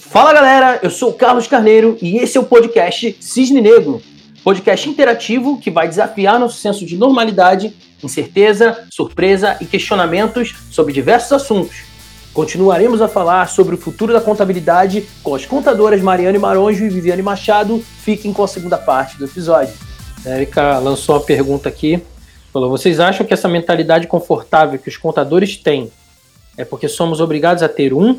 Fala galera, eu sou o Carlos Carneiro e esse é o podcast Cisne Negro, podcast interativo que vai desafiar nosso senso de normalidade, incerteza, surpresa e questionamentos sobre diversos assuntos. Continuaremos a falar sobre o futuro da contabilidade com as contadoras Mariane Maronjo e Viviane Machado. Fiquem com a segunda parte do episódio. A Erika lançou uma pergunta aqui. Falou: Vocês acham que essa mentalidade confortável que os contadores têm é porque somos obrigados a ter um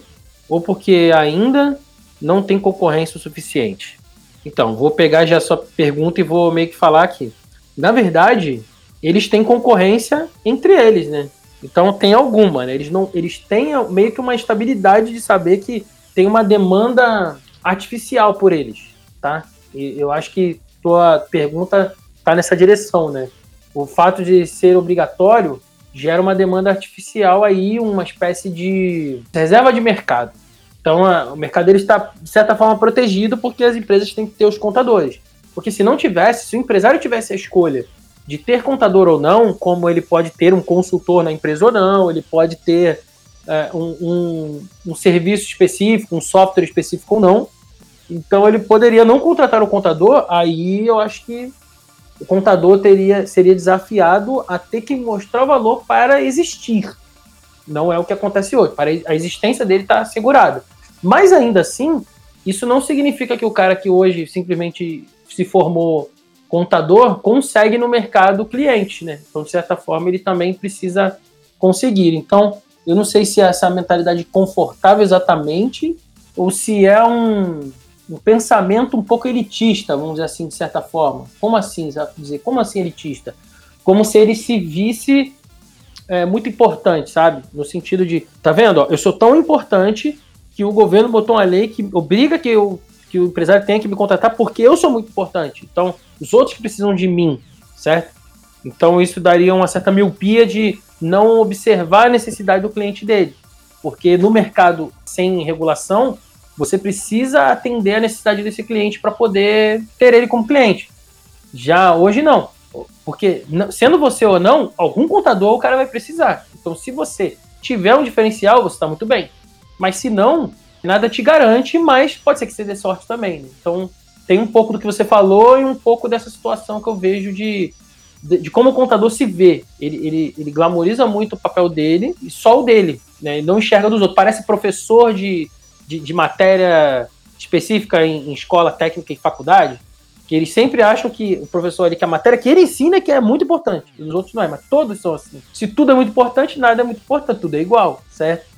ou porque ainda não tem concorrência o suficiente? Então, vou pegar já a sua pergunta e vou meio que falar aqui. Na verdade, eles têm concorrência entre eles, né? Então tem alguma, né? Eles não, eles têm meio que uma estabilidade de saber que tem uma demanda artificial por eles, tá? E eu acho que tua pergunta está nessa direção, né? O fato de ser obrigatório gera uma demanda artificial aí, uma espécie de reserva de mercado. Então, a, o mercado ele está, de certa forma, protegido porque as empresas têm que ter os contadores. Porque se não tivesse, se o empresário tivesse a escolha de ter contador ou não, como ele pode ter um consultor na empresa ou não, ele pode ter é, um, um, um, serviço específico, um software específico ou não. Então ele poderia não contratar o contador, aí eu acho que o contador teria, seria desafiado a ter que mostrar o valor para existir. Não é o que acontece hoje. Para a existência dele está assegurada. Mas ainda assim, isso não significa que o cara que hoje simplesmente se formou contador consegue no mercado cliente, né? Então, de certa forma, ele também precisa conseguir. Então, eu não sei se é essa mentalidade confortável exatamente ou se é um, um pensamento um pouco elitista, vamos dizer assim, de certa forma. Como assim, dizer? Como assim elitista? Como se ele se visse é, muito importante, sabe? No sentido de, tá vendo? Ó, eu sou tão importante que o governo botou uma lei que obriga que, eu, que o empresário tenha que me contratar porque eu sou muito importante. Então, os outros que precisam de mim, certo? Então isso daria uma certa miopia de não observar a necessidade do cliente dele. Porque no mercado sem regulação, você precisa atender a necessidade desse cliente para poder ter ele como cliente. Já hoje não. Porque sendo você ou não, algum contador o cara vai precisar. Então se você tiver um diferencial, você está muito bem. Mas se não, nada te garante, mas pode ser que você dê sorte também. Né? Então tem um pouco do que você falou e um pouco dessa situação que eu vejo de, de, de como o contador se vê. Ele, ele, ele glamoriza muito o papel dele e só o dele, né? Ele não enxerga dos outros. Parece professor de, de, de matéria específica em, em, escola técnica e faculdade, que eles sempre acham que o professor ali, que a matéria que ele ensina que é muito importante, e os outros não é, mas todos são assim. Se tudo é muito importante, nada é muito importante, tudo é igual, certo?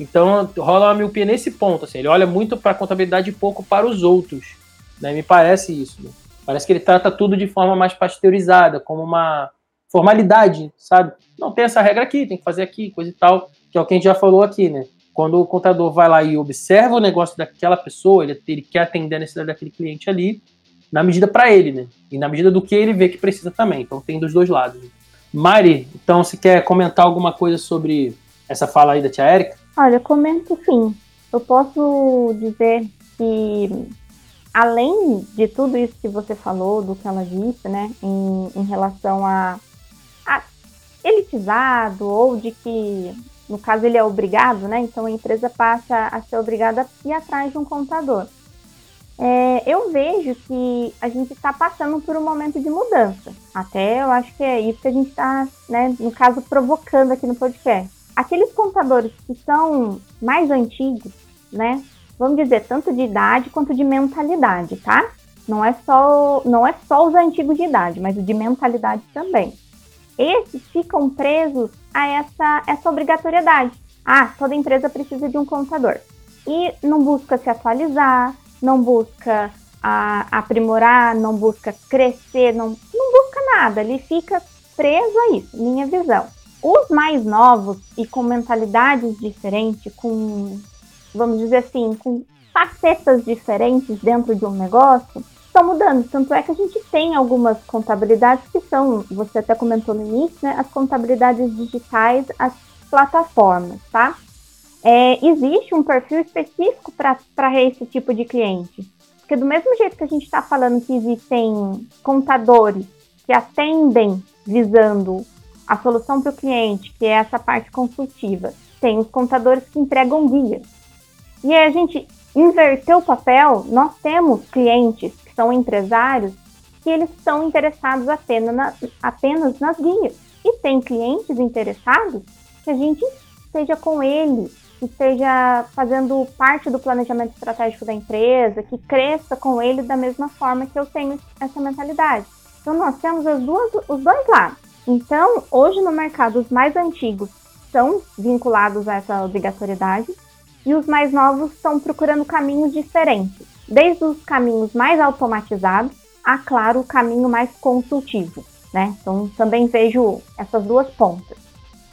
Então rola uma miopia nesse ponto, assim, ele olha muito para a contabilidade e pouco para os outros. Né? Me parece isso. Né? Parece que ele trata tudo de forma mais pasteurizada, como uma formalidade, sabe? Não tem essa regra aqui, tem que fazer aqui, coisa e tal, que é o que a gente já falou aqui, né? Quando o contador vai lá e observa o negócio daquela pessoa, ele, ele quer atender a necessidade daquele cliente ali, na medida para ele, né? E na medida do que ele vê que precisa também. Então tem dos dois lados. Mari, então você quer comentar alguma coisa sobre essa fala aí da tia Érica? Olha, comento sim. Eu posso dizer que além de tudo isso que você falou, do que ela disse, né, em, em relação a, a, elitizado ou de que, no caso, ele é obrigado, né, então a empresa passa a ser obrigada a ir atrás de um contador. É, eu vejo que a gente está passando por um momento de mudança. Até eu acho que é isso que a gente está, né, no caso, provocando aqui no podcast. Aqueles contadores que são mais antigos, né, vamos dizer, tanto de idade quanto de mentalidade, tá? Não é só, não é só os antigos de idade, mas o de mentalidade também. Esses ficam presos a essa, essa obrigatoriedade. Ah, toda empresa precisa de um contador. E não busca se atualizar, não busca a, aprimorar, não busca crescer, não, não busca nada. Ele fica preso a isso, minha visão. Os mais novos e com mentalidades diferentes, com vamos dizer assim, com facetas diferentes dentro de um negócio, estão mudando. Tanto é que a gente tem algumas contabilidades que são, você até comentou no início, né, as contabilidades digitais, as plataformas, tá? É, existe um perfil específico para esse tipo de cliente. Porque do mesmo jeito que a gente está falando que existem contadores que atendem visando a solução para o cliente, que é essa parte consultiva, tem os contadores que entregam guias. E a gente inverter o papel, nós temos clientes que são empresários que eles estão interessados apenas, na, apenas nas guias. E tem clientes interessados que a gente esteja com ele, que esteja fazendo parte do planejamento estratégico da empresa, que cresça com ele da mesma forma que eu tenho essa mentalidade. Então nós temos as duas, os dois lados. Então, hoje no mercado, os mais antigos são vinculados a essa obrigatoriedade e os mais novos estão procurando caminhos diferentes, desde os caminhos mais automatizados a, claro, o caminho mais consultivo. Né? Então, também vejo essas duas pontas.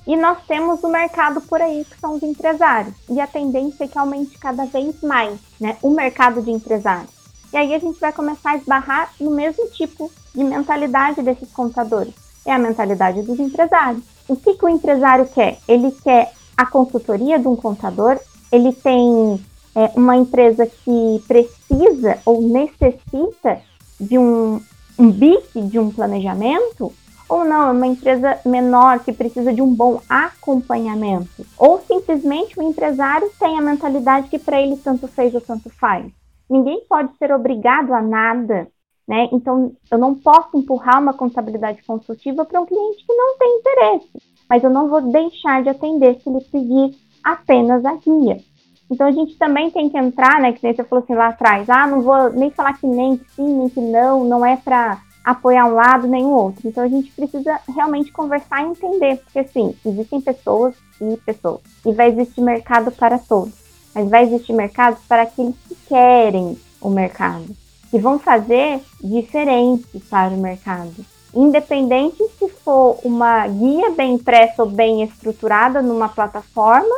E nós temos o mercado por aí, que são os empresários. E a tendência é que aumente cada vez mais né, o mercado de empresários. E aí a gente vai começar a esbarrar no mesmo tipo de mentalidade desses contadores. É a mentalidade dos empresários. O que, que o empresário quer? Ele quer a consultoria de um contador, ele tem é, uma empresa que precisa ou necessita de um, um BIC, de um planejamento, ou não, é uma empresa menor que precisa de um bom acompanhamento, ou simplesmente o empresário tem a mentalidade que para ele tanto fez ou tanto faz. Ninguém pode ser obrigado a nada, né? Então eu não posso empurrar uma contabilidade consultiva para um cliente que não tem interesse, mas eu não vou deixar de atender se ele pedir apenas a guia. Então a gente também tem que entrar, né? Que nem você falou assim lá atrás, ah, não vou nem falar que nem que sim, nem que não, não é para apoiar um lado nem o outro. Então a gente precisa realmente conversar e entender, porque assim, existem pessoas e pessoas, e vai existir mercado para todos, mas vai existir mercado para aqueles que querem o mercado, que vão fazer diferente para o mercado. Independente se for uma guia bem impressa ou bem estruturada numa plataforma,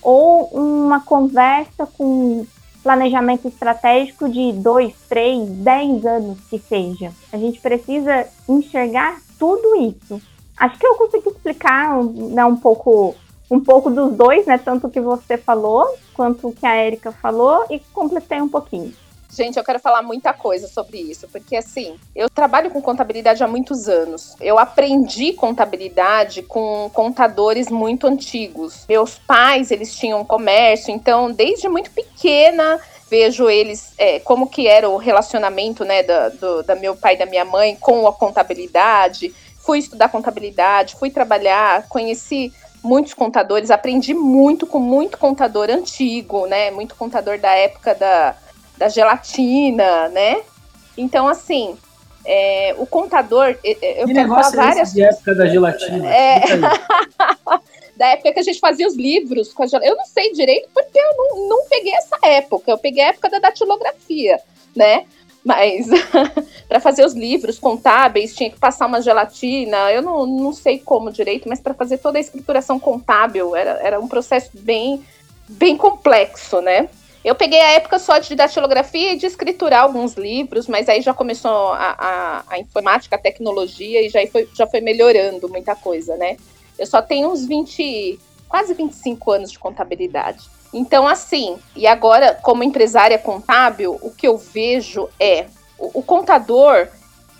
ou uma conversa com planejamento estratégico de dois, três, dez anos que seja. A gente precisa enxergar tudo isso. Acho que eu consegui explicar né, um pouco um pouco dos dois, né? Tanto o que você falou quanto o que a Erika falou e completei um pouquinho. Gente, eu quero falar muita coisa sobre isso, porque assim, eu trabalho com contabilidade há muitos anos. Eu aprendi contabilidade com contadores muito antigos. Meus pais, eles tinham comércio, então desde muito pequena vejo eles é, como que era o relacionamento, né, da, do, da meu pai e da minha mãe com a contabilidade. Fui estudar contabilidade, fui trabalhar, conheci muitos contadores, aprendi muito com muito contador antigo, né, muito contador da época da da gelatina, né? Então, assim, é, o contador. Eu que negócio é várias. De época da gelatina. É... da época que a gente fazia os livros com a gelatina. Eu não sei direito porque eu não, não peguei essa época. Eu peguei a época da datilografia, né? Mas para fazer os livros contábeis tinha que passar uma gelatina. Eu não, não sei como direito, mas para fazer toda a escrituração contábil era, era um processo bem, bem complexo, né? Eu peguei a época só de datilografia e de escriturar alguns livros, mas aí já começou a, a, a, informática, a tecnologia e já foi, já foi melhorando muita coisa, né? Eu só tenho uns 20, quase 25 anos de contabilidade. Então, assim, e agora, como empresária contábil, o que eu vejo é o, o contador,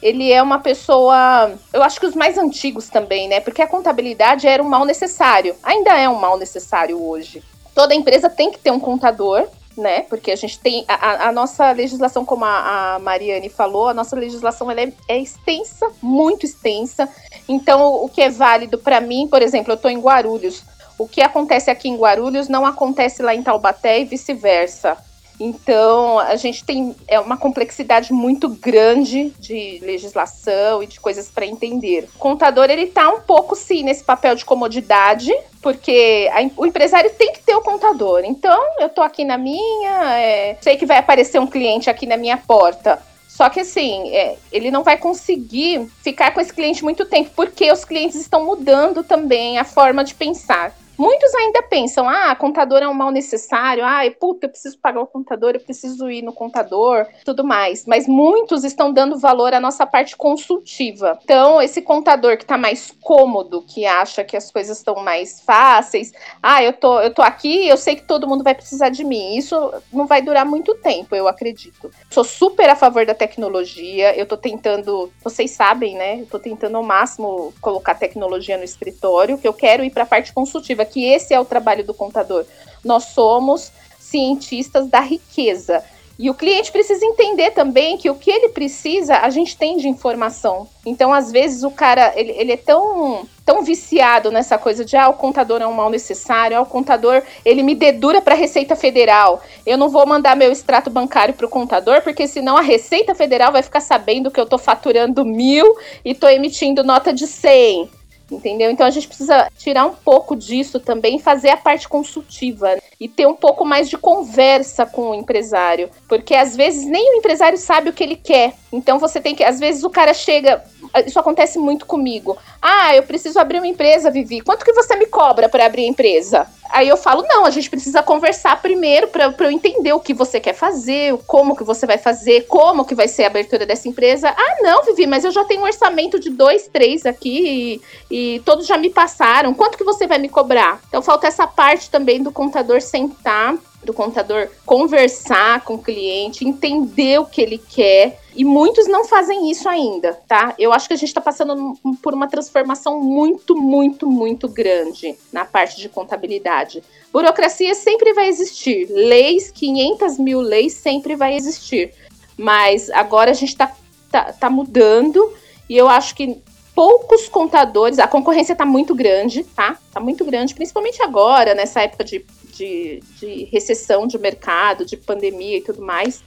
ele é uma pessoa, eu acho que os mais antigos também, né? Porque a contabilidade era um mal necessário, ainda é um mal necessário hoje. Toda empresa tem que ter um contador, né? Porque a gente tem a, a nossa legislação, como a, a, Mariane falou, a nossa legislação ela é, é extensa, muito extensa. Então, o que é válido para mim, por exemplo, eu estou em Guarulhos. O que acontece aqui em Guarulhos não acontece lá em Taubaté e vice-versa. Então, a gente tem é uma complexidade muito grande de legislação e de coisas para entender. O contador, ele tá um pouco, sim, nesse papel de comodidade, porque a, o empresário tem que ter o contador. Então, eu tô aqui na minha, é, sei que vai aparecer um cliente aqui na minha porta. Só que assim, é, ele não vai conseguir ficar com esse cliente muito tempo, porque os clientes estão mudando também a forma de pensar. Muitos ainda pensam, ah, contador é um mal necessário, ah, puta, eu preciso pagar o contador, eu preciso ir no contador, tudo mais. Mas muitos estão dando valor à nossa parte consultiva. Então, esse contador que está mais cômodo, que acha que as coisas estão mais fáceis, ah, eu tô, eu tô aqui, eu sei que todo mundo vai precisar de mim. Isso não vai durar muito tempo, eu acredito. Sou super a favor da tecnologia, eu tô tentando, vocês sabem, né? Eu tô tentando ao máximo colocar tecnologia no escritório, que eu quero ir para a parte consultiva que esse é o trabalho do contador. Nós somos cientistas da riqueza. E o cliente precisa entender também que o que ele precisa, a gente tem de informação. Então, às vezes, o cara, ele, ele é tão, tão viciado nessa coisa de, ah, o contador é um mal necessário, ah, o contador, ele me dedura para a Receita Federal. Eu não vou mandar meu extrato bancário para o contador, porque senão a Receita Federal vai ficar sabendo que eu estou faturando mil e estou emitindo nota de 100 entendeu? Então a gente precisa tirar um pouco disso também, fazer a parte consultiva né? e ter um pouco mais de conversa com o empresário, porque às vezes nem o empresário sabe o que ele quer. Então você tem que, às vezes o cara chega, isso acontece muito comigo. Ah, eu preciso abrir uma empresa, Vivi. Quanto que você me cobra para abrir a empresa? Aí eu falo, não, a gente precisa conversar primeiro para eu entender o que você quer fazer, como que você vai fazer, como que vai ser a abertura dessa empresa. Ah, não, Vivi, mas eu já tenho um orçamento de dois, três aqui e, e todos já me passaram. Quanto que você vai me cobrar? Então falta essa parte também do contador sentar do contador conversar com o cliente, entender o que ele quer. E muitos não fazem isso ainda, tá? Eu acho que a gente está passando por uma transformação muito, muito, muito grande na parte de contabilidade. Burocracia sempre vai existir, leis, 500 mil leis sempre vai existir. Mas agora a gente está tá, tá mudando e eu acho que poucos contadores, a concorrência está muito grande, tá? Está muito grande, principalmente agora, nessa época de de, de recessão de mercado, de pandemia e tudo mais,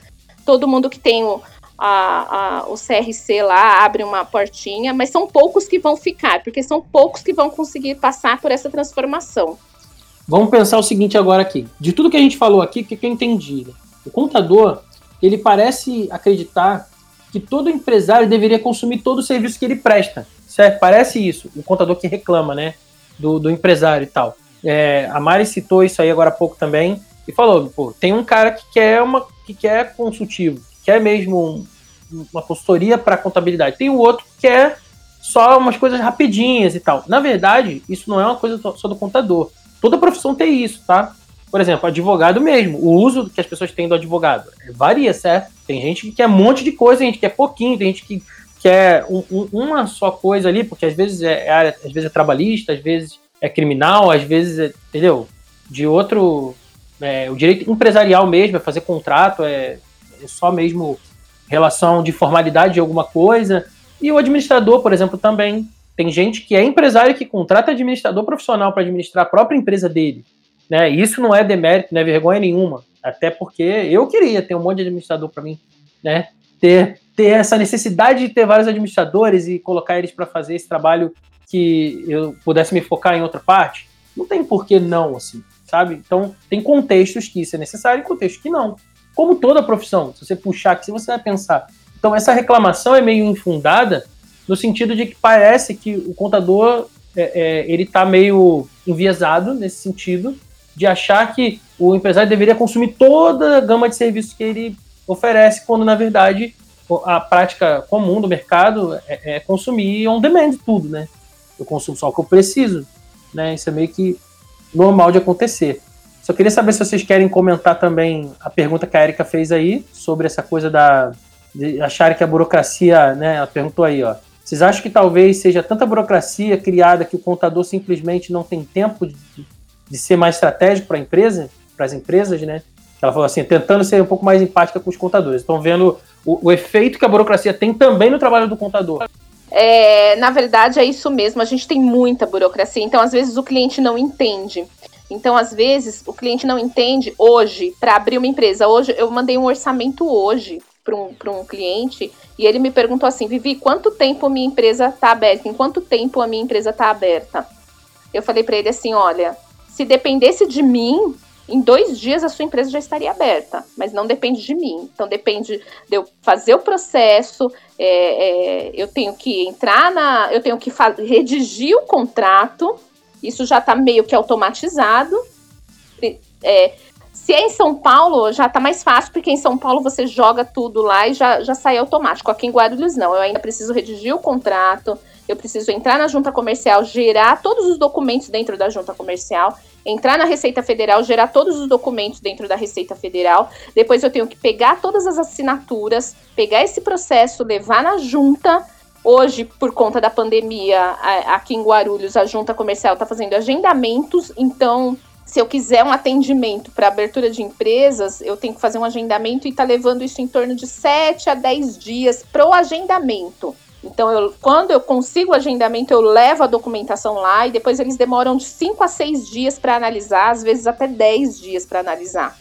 todo mundo que tem o, a, a, o CRC lá abre uma portinha, mas são poucos que vão ficar, porque são poucos que vão conseguir passar por essa transformação. Vamos pensar o seguinte agora aqui. De tudo que a gente falou aqui, o que, eu entendi? O contador, ele parece acreditar que todo empresário deveria consumir todo o serviço que ele presta. Certo? Parece isso. O contador que reclama, né? Do, do empresário e tal. É, a Mari citou isso aí agora há pouco também e falou: pô, tem um cara que quer uma que quer consultivo, que quer mesmo um, uma consultoria para contabilidade. Tem o outro que quer só umas coisas rapidinhas e tal. Na verdade, isso não é uma coisa só do contador. Toda profissão tem isso, tá? Por exemplo, advogado mesmo. O uso que as pessoas têm do advogado varia, certo? Tem gente que quer um monte de coisa, tem gente que quer pouquinho, tem gente que quer um, um, uma só coisa ali, porque às vezes é, é área, às vezes é trabalhista, às vezes é criminal, às vezes, é, entendeu? De outro. É, o direito empresarial mesmo, é fazer contrato, é, é só mesmo relação de formalidade de alguma coisa. E o administrador, por exemplo, também. Tem gente que é empresário que contrata administrador profissional para administrar a própria empresa dele. Né? Isso não é demérito, não é vergonha nenhuma. Até porque eu queria ter um monte de administrador para mim, né? Ter, ter essa necessidade de ter vários administradores e colocar eles para fazer esse trabalho que eu pudesse me focar em outra parte? Não tem por que não, assim, sabe? Então, tem contextos que isso é necessário e contextos que não. Como toda profissão, se você puxar aqui, você vai pensar. Então, essa reclamação é meio infundada no sentido de que parece que o contador é, é, ele está meio enviesado nesse sentido de achar que o empresário deveria consumir toda a gama de serviços que ele oferece, quando na verdade a prática comum do mercado é, é consumir on demand tudo, né? Eu consumo só o que eu preciso, né? Isso é meio que normal de acontecer. Só queria saber se vocês querem comentar também a pergunta que a Erika fez aí sobre essa coisa da de acharem que a burocracia, né? Ela perguntou aí, ó. Vocês acham que talvez seja tanta burocracia criada que o contador simplesmente não tem tempo de, de ser mais estratégico para a empresa, para as empresas, né? Ela falou assim, tentando ser um pouco mais empática com os contadores. Estão vendo o, o efeito que a burocracia tem também no trabalho do contador. É, na verdade, é isso mesmo. A gente tem muita burocracia, então às vezes o cliente não entende. Então, às vezes, o cliente não entende hoje para abrir uma empresa. Hoje, eu mandei um orçamento hoje para um, um cliente e ele me perguntou assim: Vivi, quanto tempo a minha empresa está aberta? Em quanto tempo a minha empresa está aberta? Eu falei para ele assim: olha, se dependesse de mim, em dois dias a sua empresa já estaria aberta, mas não depende de mim. Então depende de eu fazer o processo, é, é, eu tenho que entrar na. Eu tenho que redigir o contrato, isso já está meio que automatizado. É, se é em São Paulo, já está mais fácil, porque em São Paulo você joga tudo lá e já, já sai automático. Aqui em Guarulhos, não. Eu ainda preciso redigir o contrato, eu preciso entrar na junta comercial, gerar todos os documentos dentro da junta comercial entrar na Receita Federal, gerar todos os documentos dentro da Receita Federal. Depois eu tenho que pegar todas as assinaturas, pegar esse processo, levar na junta. Hoje, por conta da pandemia, aqui em Guarulhos, a junta comercial está fazendo agendamentos, então se eu quiser um atendimento para abertura de empresas, eu tenho que fazer um agendamento e tá levando isso em torno de 7 a 10 dias para o agendamento. Então, eu, quando eu consigo o agendamento, eu levo a documentação lá e depois eles demoram de 5 a 6 dias para analisar, às vezes até 10 dias para analisar.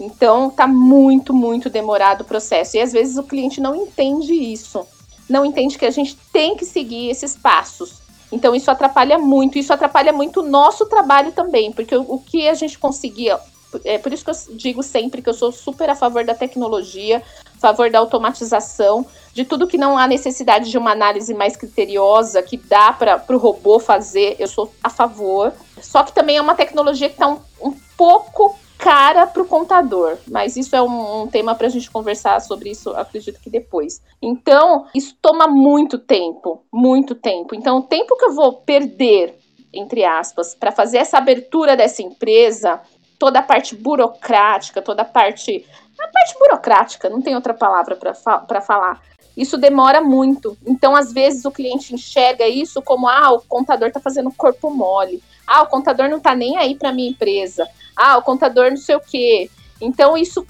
Então, tá muito, muito demorado o processo. E às vezes o cliente não entende isso. Não entende que a gente tem que seguir esses passos. Então, isso atrapalha muito. Isso atrapalha muito o nosso trabalho também, porque o, o que a gente conseguia. É por isso que eu digo sempre que eu sou super a favor da tecnologia, a favor da automatização, de tudo que não há necessidade de uma análise mais criteriosa, que dá para o robô fazer, eu sou a favor. Só que também é uma tecnologia que está um, um pouco cara para o contador, mas isso é um, um tema para a gente conversar sobre isso, acredito que depois. Então, isso toma muito tempo, muito tempo. Então, o tempo que eu vou perder, entre aspas, para fazer essa abertura dessa empresa, toda a parte burocrática, toda a parte. A parte burocrática, não tem outra palavra para fa falar. Isso demora muito. Então, às vezes, o cliente enxerga isso como: ah, o contador está fazendo corpo mole. Ah, o contador não está nem aí para minha empresa ah, o contador não sei o quê. Então isso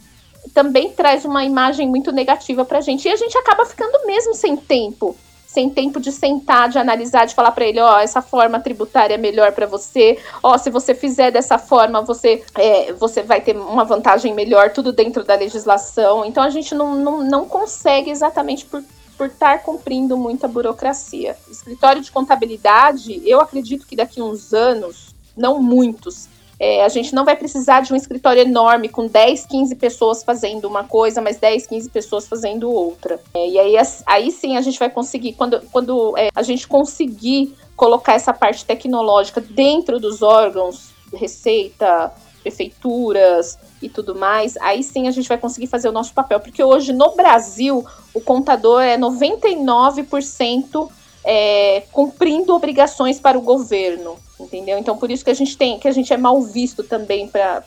também traz uma imagem muito negativa para a gente. E a gente acaba ficando mesmo sem tempo. Sem tempo de sentar, de analisar, de falar para ele, ó, oh, essa forma tributária é melhor para você. Ó, oh, se você fizer dessa forma, você, é, você vai ter uma vantagem melhor, tudo dentro da legislação. Então a gente não, não, não consegue exatamente por por estar cumprindo muita burocracia. Escritório de contabilidade, eu acredito que daqui uns anos, não muitos, é, a gente não vai precisar de um escritório enorme com 10, 15 pessoas fazendo uma coisa, mas 10, 15 pessoas fazendo outra. É, e aí, aí sim a gente vai conseguir, quando, quando é, a gente conseguir colocar essa parte tecnológica dentro dos órgãos, receita, prefeituras e tudo mais, aí sim a gente vai conseguir fazer o nosso papel. Porque hoje no Brasil, o contador é 99% é, cumprindo obrigações para o governo entendeu? Então por isso que a gente tem, que a gente é mal visto também para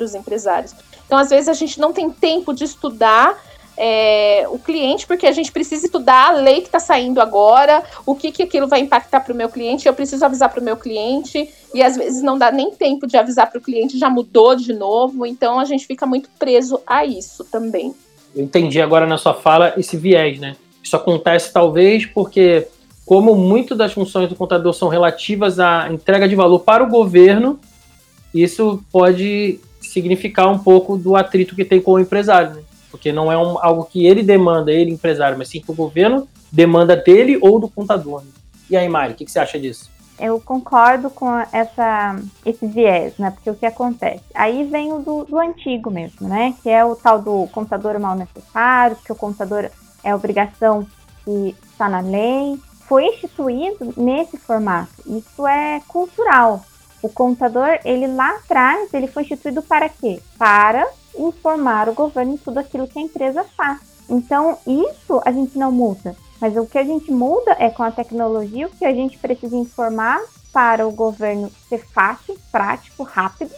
os empresários. Então às vezes a gente não tem tempo de estudar é, o cliente, porque a gente precisa estudar a lei que está saindo agora, o que, que aquilo vai impactar para o meu cliente, eu preciso avisar para o meu cliente, e às vezes não dá nem tempo de avisar para o cliente, já mudou de novo, então a gente fica muito preso a isso também. Eu entendi agora na sua fala esse viés, né? Isso acontece talvez porque como muito das funções do contador são relativas à entrega de valor para o governo, isso pode significar um pouco do atrito que tem com o empresário, né? porque não é um, algo que ele demanda, ele empresário, mas sim que o governo demanda dele ou do contador. Né? E aí, Mari, o que, que, você acha disso? Eu concordo com essa, esse viés, né? Porque o que acontece? Aí vem o do, do antigo mesmo, né? Que é o tal do contador mal necessário, que o contador é obrigação que está na lei, foi instituído nesse formato. Isso é cultural. O contador, ele lá atrás, ele foi instituído para quê? Para informar o governo em tudo aquilo que a empresa faz. Então, isso a gente não muda. Mas o que a gente muda é com a tecnologia o que a gente precisa informar para o governo ser fácil, prático, rápido.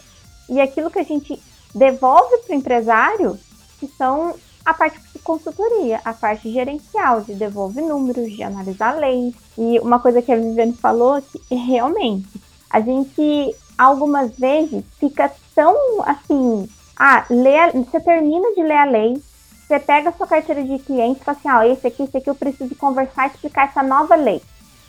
E aquilo que a gente devolve para o empresário, que são a parte de consultoria, a parte gerencial, de devolver números, de analisar leis. E uma coisa que a Viviane falou é que realmente a gente algumas vezes fica tão assim, ah, lê você termina de ler a lei, você pega a sua carteira de cliente e fala assim, ó, ah, esse aqui, esse aqui eu preciso conversar e explicar essa nova lei.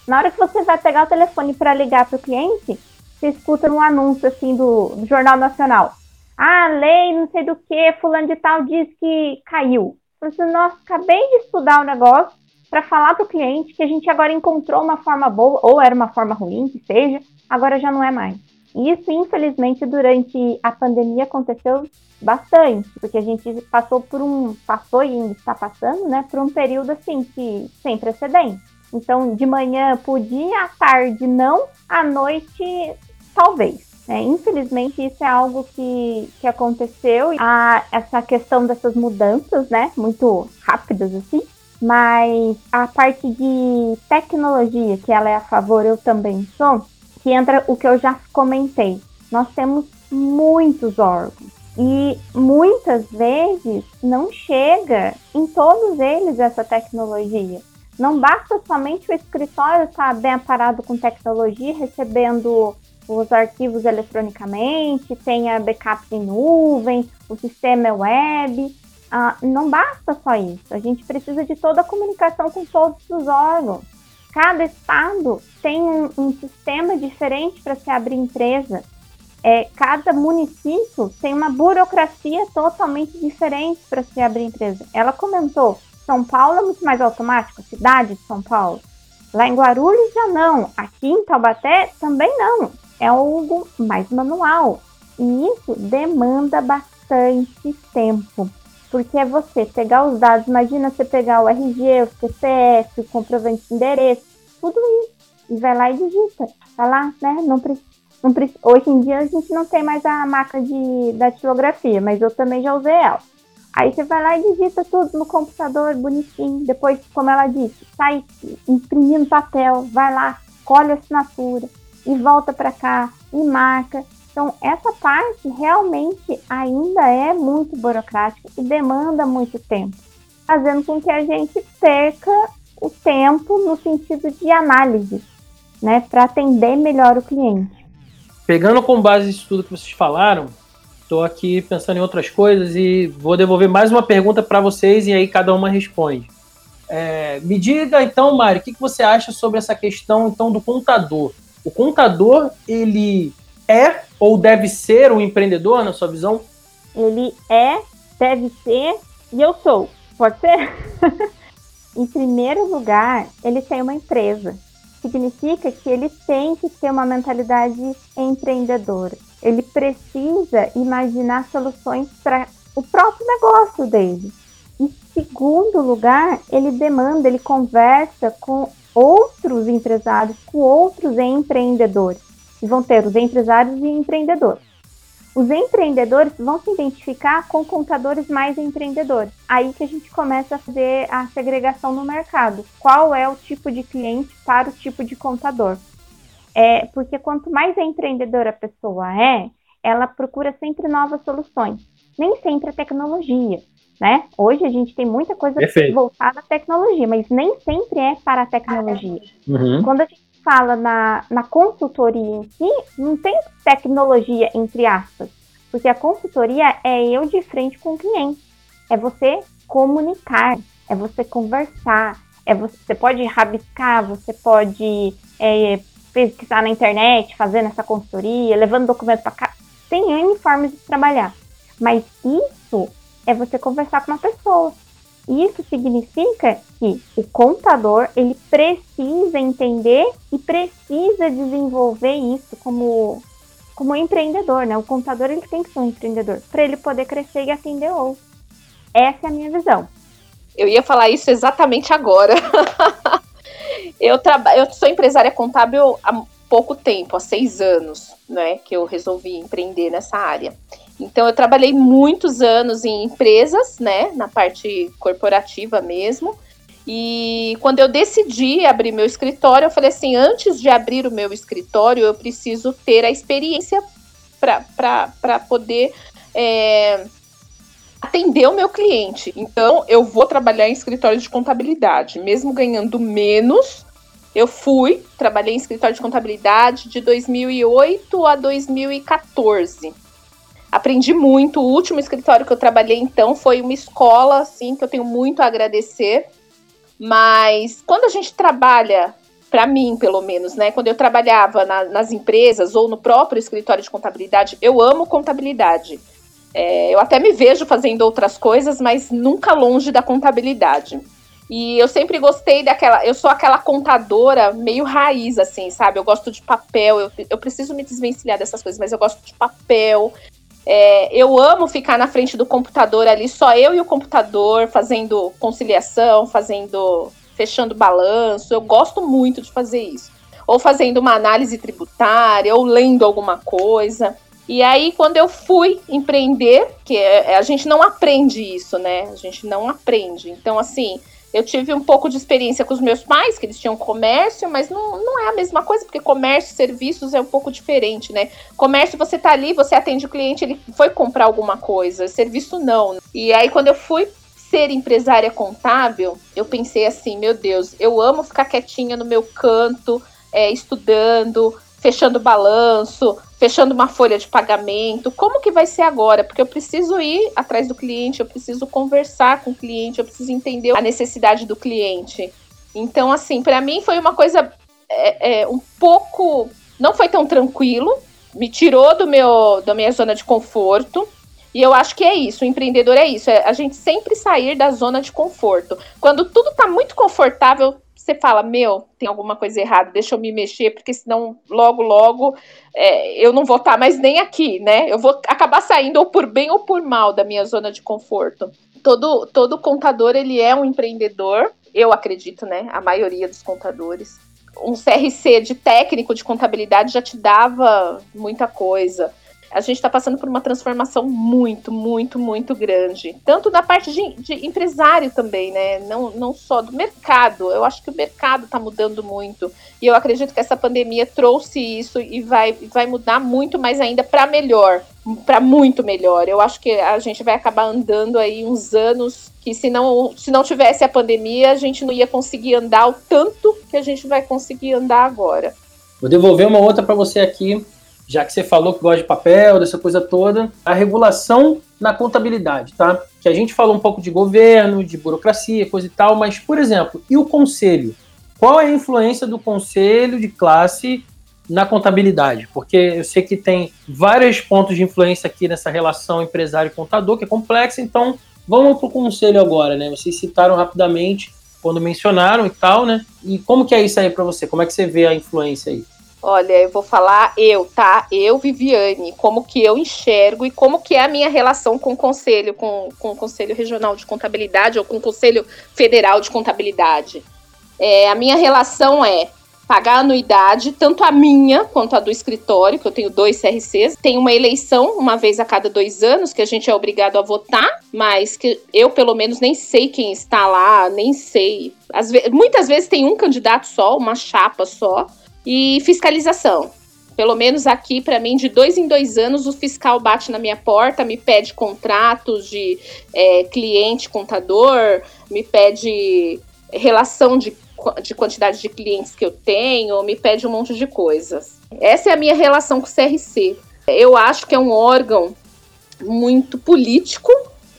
Na hora que você vai pegar o telefone para ligar para o cliente, você escuta um anúncio assim do, do Jornal Nacional. Ah, lei, não sei do que, fulano de tal diz que caiu. Você, nossa, acabei de estudar o negócio para falar para o cliente que a gente agora encontrou uma forma boa, ou era uma forma ruim, que seja, agora já não é mais. E isso, infelizmente, durante a pandemia aconteceu bastante, porque a gente passou por um, passou e ainda está passando, né, por um período assim que sem precedentes. Então, de manhã podia, à tarde não, à noite talvez. É, infelizmente, isso é algo que, que aconteceu. A, essa questão dessas mudanças, né? Muito rápidas, assim. Mas a parte de tecnologia, que ela é a favor, eu também sou, que entra o que eu já comentei. Nós temos muitos órgãos. E muitas vezes não chega em todos eles essa tecnologia. Não basta somente o escritório estar bem aparado com tecnologia, recebendo os arquivos eletronicamente, tenha backup em nuvem, o sistema é web. Ah, não basta só isso, a gente precisa de toda a comunicação com todos os órgãos. Cada estado tem um, um sistema diferente para se abrir empresa. É, cada município tem uma burocracia totalmente diferente para se abrir empresa. Ela comentou, São Paulo é muito mais automático, cidade de São Paulo. Lá em Guarulhos já não, aqui em Taubaté também não. É algo mais manual. E isso demanda bastante tempo. Porque é você pegar os dados, imagina você pegar o RG, o CPF, o comprovante de endereço, tudo isso. E vai lá e digita. Tá lá, né? Não precisa. Hoje em dia a gente não tem mais a máquina de datilografia, mas eu também já usei ela. Aí você vai lá e digita tudo no computador, bonitinho. Depois, como ela disse, sai imprimindo papel, vai lá, colhe a assinatura e volta para cá e marca. Então, essa parte realmente ainda é muito burocrática e demanda muito tempo, fazendo com que a gente perca o tempo no sentido de análise, né, para atender melhor o cliente. Pegando com base isso tudo que vocês falaram, estou aqui pensando em outras coisas e vou devolver mais uma pergunta para vocês e aí cada uma responde. É, me diga então, Mário, o que, que você acha sobre essa questão então do contador? O contador ele é ou deve ser um empreendedor na sua visão? Ele é, deve ser e eu sou. Pode ser? em primeiro lugar, ele tem uma empresa. Significa que ele tem que ter uma mentalidade empreendedora ele precisa imaginar soluções para o próprio negócio dele. Em segundo lugar, ele demanda, ele conversa com outros empresários, com outros empreendedores. E vão ter os empresários e empreendedores. Os empreendedores vão se identificar com contadores mais empreendedores. Aí que a gente começa a fazer a segregação no mercado. Qual é o tipo de cliente para o tipo de contador? É, porque quanto mais empreendedora a pessoa é, ela procura sempre novas soluções. Nem sempre a tecnologia, né? Hoje a gente tem muita coisa Perfeito. voltada à tecnologia, mas nem sempre é para a tecnologia. Uhum. Quando a gente fala na, na consultoria em si, não tem tecnologia entre aspas, porque a consultoria é eu de frente com o cliente, é você comunicar, é você conversar, é você, você pode rabiscar, você pode é, pesquisar na internet, fazendo essa consultoria, levando documento para cá. Tem N formas de trabalhar. Mas isso é você conversar com uma pessoa. Isso significa que o contador ele precisa entender e precisa desenvolver isso como como empreendedor, né? O contador ele tem que ser um empreendedor para ele poder crescer e atender outros. Essa é a minha visão. Eu ia falar isso exatamente agora. Eu, eu sou empresária contábil há pouco tempo, há seis anos, né, que eu resolvi empreender nessa área. Então, eu trabalhei muitos anos em empresas, né, na parte corporativa mesmo. E quando eu decidi abrir meu escritório, eu falei assim: antes de abrir o meu escritório, eu preciso ter a experiência para poder é, atender o meu cliente. Então, eu vou trabalhar em escritório de contabilidade, mesmo ganhando menos. Eu fui, trabalhei em escritório de contabilidade de 2008 a 2014. Aprendi muito. O último escritório que eu trabalhei, então, foi uma escola, assim, que eu tenho muito a agradecer. Mas quando a gente trabalha, para mim, pelo menos, né? Quando eu trabalhava na, nas empresas ou no próprio escritório de contabilidade, eu amo contabilidade. É, eu até me vejo fazendo outras coisas, mas nunca longe da contabilidade. E eu sempre gostei daquela. Eu sou aquela contadora meio raiz, assim, sabe? Eu gosto de papel, eu, eu preciso me desvencilhar dessas coisas, mas eu gosto de papel. É, eu amo ficar na frente do computador ali, só eu e o computador, fazendo conciliação, fazendo. fechando balanço. Eu gosto muito de fazer isso. Ou fazendo uma análise tributária, ou lendo alguma coisa. E aí, quando eu fui empreender, que é, a gente não aprende isso, né? A gente não aprende. Então, assim, eu tive um pouco de experiência com os meus pais, que eles tinham comércio, mas não, não é a mesma coisa, porque comércio e serviços é um pouco diferente, né? Comércio, você tá ali, você atende o cliente, ele foi comprar alguma coisa, serviço não. E aí, quando eu fui ser empresária contábil, eu pensei assim, meu Deus, eu amo ficar quietinha no meu canto, é, estudando, fechando balanço, fechando uma folha de pagamento. Como que vai ser agora? Porque eu preciso ir atrás do cliente, eu preciso conversar com o cliente, eu preciso entender a necessidade do cliente. Então, assim, para mim foi uma coisa é, é, um pouco. Não foi tão tranquilo, me tirou do meu, da minha zona de conforto. E eu acho que é isso, o empreendedor é isso, é a gente sempre sair da zona de conforto. Quando tudo tá muito confortável, você fala, meu, tem alguma coisa errada, deixa eu me mexer, porque senão logo, logo é, eu não vou estar tá mais nem aqui, né? Eu vou acabar saindo ou por bem ou por mal da minha zona de conforto. Todo, todo contador, ele é um empreendedor, eu acredito, né? A maioria dos contadores. Um CRC de técnico de contabilidade já te dava muita coisa a gente está passando por uma transformação muito, muito, muito grande. Tanto na parte de, de, empresário também, né? Não, não só do mercado. Eu acho que o mercado está mudando muito. E eu acredito que essa pandemia trouxe isso e vai, vai mudar muito mais ainda para melhor. Para muito melhor. Eu acho que a gente vai acabar andando aí uns anos que se não, se não tivesse a pandemia, a gente não ia conseguir andar o tanto que a gente vai conseguir andar agora. Vou devolver uma outra para você aqui já que você falou que gosta de papel, dessa coisa toda, a regulação na contabilidade, tá? Que a gente falou um pouco de governo, de burocracia, coisa e tal, mas, por exemplo, e o conselho? Qual é a influência do conselho de classe na contabilidade? Porque eu sei que tem vários pontos de influência aqui nessa relação empresário-contador, que é complexa, então vamos para o conselho agora, né? Vocês citaram rapidamente quando mencionaram e tal, né? E como que é isso aí para você? Como é que você vê a influência aí? Olha, eu vou falar eu, tá? Eu, Viviane, como que eu enxergo e como que é a minha relação com o conselho, com, com o Conselho Regional de Contabilidade ou com o Conselho Federal de Contabilidade. É, a minha relação é pagar anuidade, tanto a minha quanto a do escritório, que eu tenho dois CRCs. Tem uma eleição uma vez a cada dois anos, que a gente é obrigado a votar, mas que eu, pelo menos, nem sei quem está lá, nem sei. Ve muitas vezes tem um candidato só, uma chapa só. E fiscalização. Pelo menos aqui, para mim, de dois em dois anos, o fiscal bate na minha porta, me pede contratos de é, cliente, contador, me pede relação de, de quantidade de clientes que eu tenho, me pede um monte de coisas. Essa é a minha relação com o CRC. Eu acho que é um órgão muito político,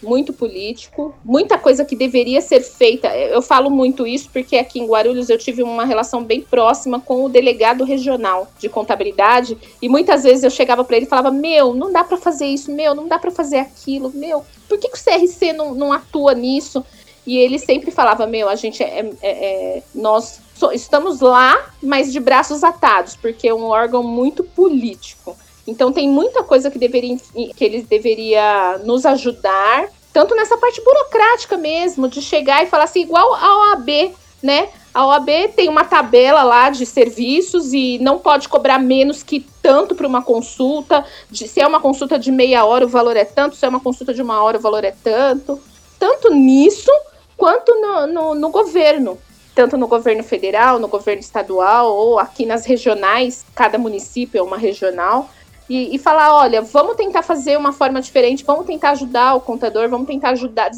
muito político, muita coisa que deveria ser feita. Eu falo muito isso porque aqui em Guarulhos eu tive uma relação bem próxima com o delegado regional de contabilidade e muitas vezes eu chegava para ele e falava: Meu, não dá para fazer isso, meu, não dá para fazer aquilo, meu, por que, que o CRC não, não atua nisso? E ele sempre falava: Meu, a gente é, é, é nós estamos lá, mas de braços atados, porque é um órgão muito político. Então tem muita coisa que deveria que eles deveria nos ajudar, tanto nessa parte burocrática mesmo, de chegar e falar assim, igual a OAB, né? A OAB tem uma tabela lá de serviços e não pode cobrar menos que tanto para uma consulta. De, se é uma consulta de meia hora, o valor é tanto, se é uma consulta de uma hora, o valor é tanto. Tanto nisso quanto no, no, no governo tanto no governo federal, no governo estadual ou aqui nas regionais, cada município é uma regional e, e, falar, olha, vamos tentar fazer uma forma diferente, vamos tentar ajudar o contador, vamos tentar ajudar,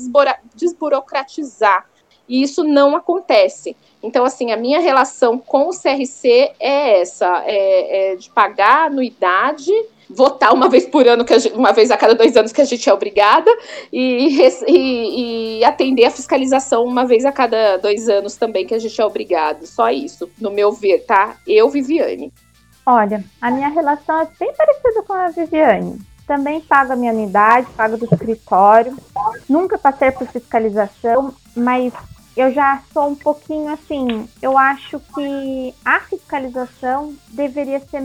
desburocratizar. E isso não acontece. Então, assim, a minha relação com o CRC é essa, é, é de pagar anuidade, votar uma vez por ano, que gente, uma vez a cada dois anos que a gente é obrigada, e, e, e, atender a fiscalização uma vez a cada dois anos também que a gente é obrigado. Só isso, no meu ver, tá? Eu, Viviane. Olha, a minha relação é bem parecida com a Viviane. Também pago a minha unidade, pago do escritório. Nunca passei por fiscalização, mas eu já sou um pouquinho assim. Eu acho que a fiscalização deveria ser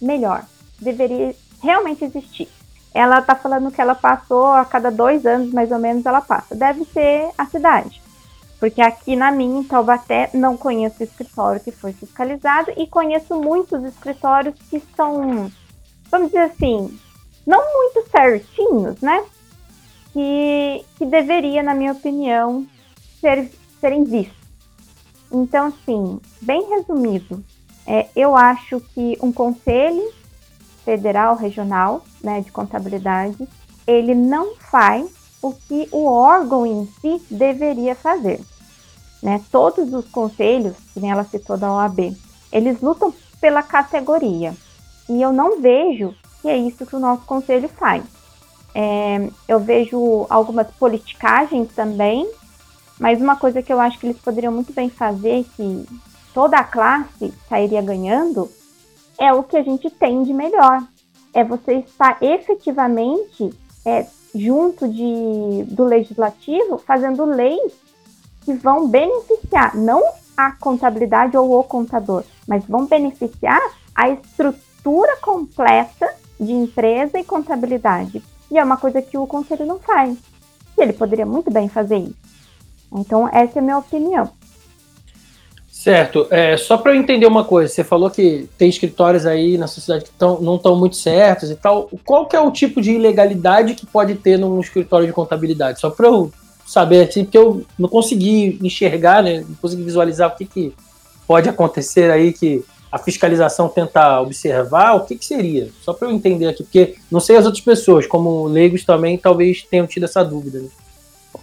melhor, deveria realmente existir. Ela está falando que ela passou a cada dois anos, mais ou menos, ela passa. Deve ser a cidade. Porque aqui na minha, em Taubaté, não conheço escritório que foi fiscalizado e conheço muitos escritórios que são, vamos dizer assim, não muito certinhos, né? Que, que deveria, na minha opinião, ser, serem vistos. Então, assim, bem resumido, é, eu acho que um conselho federal, regional, né, de contabilidade, ele não faz o que o órgão em si deveria fazer. Né? Todos os conselhos, que ela citou da OAB, eles lutam pela categoria. E eu não vejo que é isso que o nosso conselho faz. É, eu vejo algumas politicagens também, mas uma coisa que eu acho que eles poderiam muito bem fazer, que toda a classe sairia ganhando, é o que a gente tem de melhor. É você estar efetivamente é, junto de, do legislativo fazendo leis que vão beneficiar não a contabilidade ou o contador, mas vão beneficiar a estrutura completa de empresa e contabilidade. E é uma coisa que o conselho não faz. E ele poderia muito bem fazer isso. Então, essa é a minha opinião. Certo. É, só para eu entender uma coisa, você falou que tem escritórios aí na sociedade que tão, não estão muito certos e tal. Qual que é o tipo de ilegalidade que pode ter num escritório de contabilidade? Só para eu saber, assim, porque eu não consegui enxergar, né, não consegui visualizar o que, que pode acontecer aí que a fiscalização tentar observar, o que, que seria? Só para eu entender aqui, porque não sei as outras pessoas, como leigos também, talvez tenham tido essa dúvida. Né?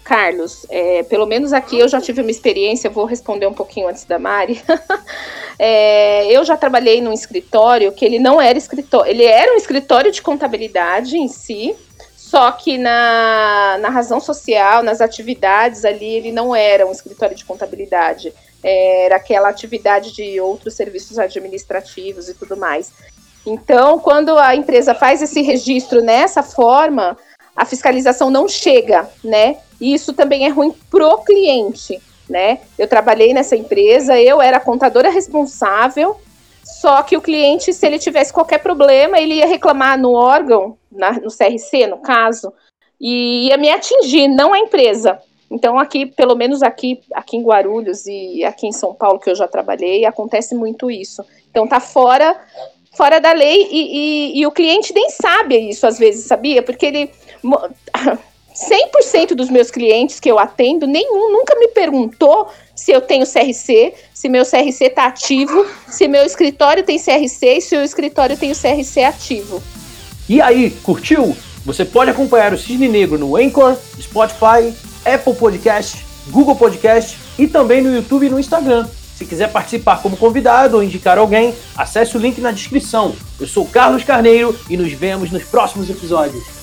Carlos, é, pelo menos aqui eu já tive uma experiência, vou responder um pouquinho antes da Mari. é, eu já trabalhei num escritório que ele não era escritório, ele era um escritório de contabilidade em si, só que na, na razão social, nas atividades ali, ele não era um escritório de contabilidade, era aquela atividade de outros serviços administrativos e tudo mais. Então, quando a empresa faz esse registro nessa forma, a fiscalização não chega, né? E isso também é ruim pro cliente, né? Eu trabalhei nessa empresa, eu era contadora responsável, só que o cliente, se ele tivesse qualquer problema, ele ia reclamar no órgão, na, no CRC, no caso, e ia me atingir, não a empresa. Então, aqui, pelo menos aqui, aqui em Guarulhos e aqui em São Paulo, que eu já trabalhei, acontece muito isso. Então, tá fora fora da lei e, e, e o cliente nem sabe isso às vezes, sabia? Porque ele 100% dos meus clientes que eu atendo, nenhum nunca me perguntou se eu tenho CRC, se meu CRC está ativo, se meu escritório tem CRC e se o escritório tem o CRC ativo. E aí, curtiu? Você pode acompanhar o Cisne Negro no Anchor, Spotify, Apple Podcast, Google Podcast e também no YouTube e no Instagram. Se quiser participar como convidado ou indicar alguém, acesse o link na descrição. Eu sou Carlos Carneiro e nos vemos nos próximos episódios.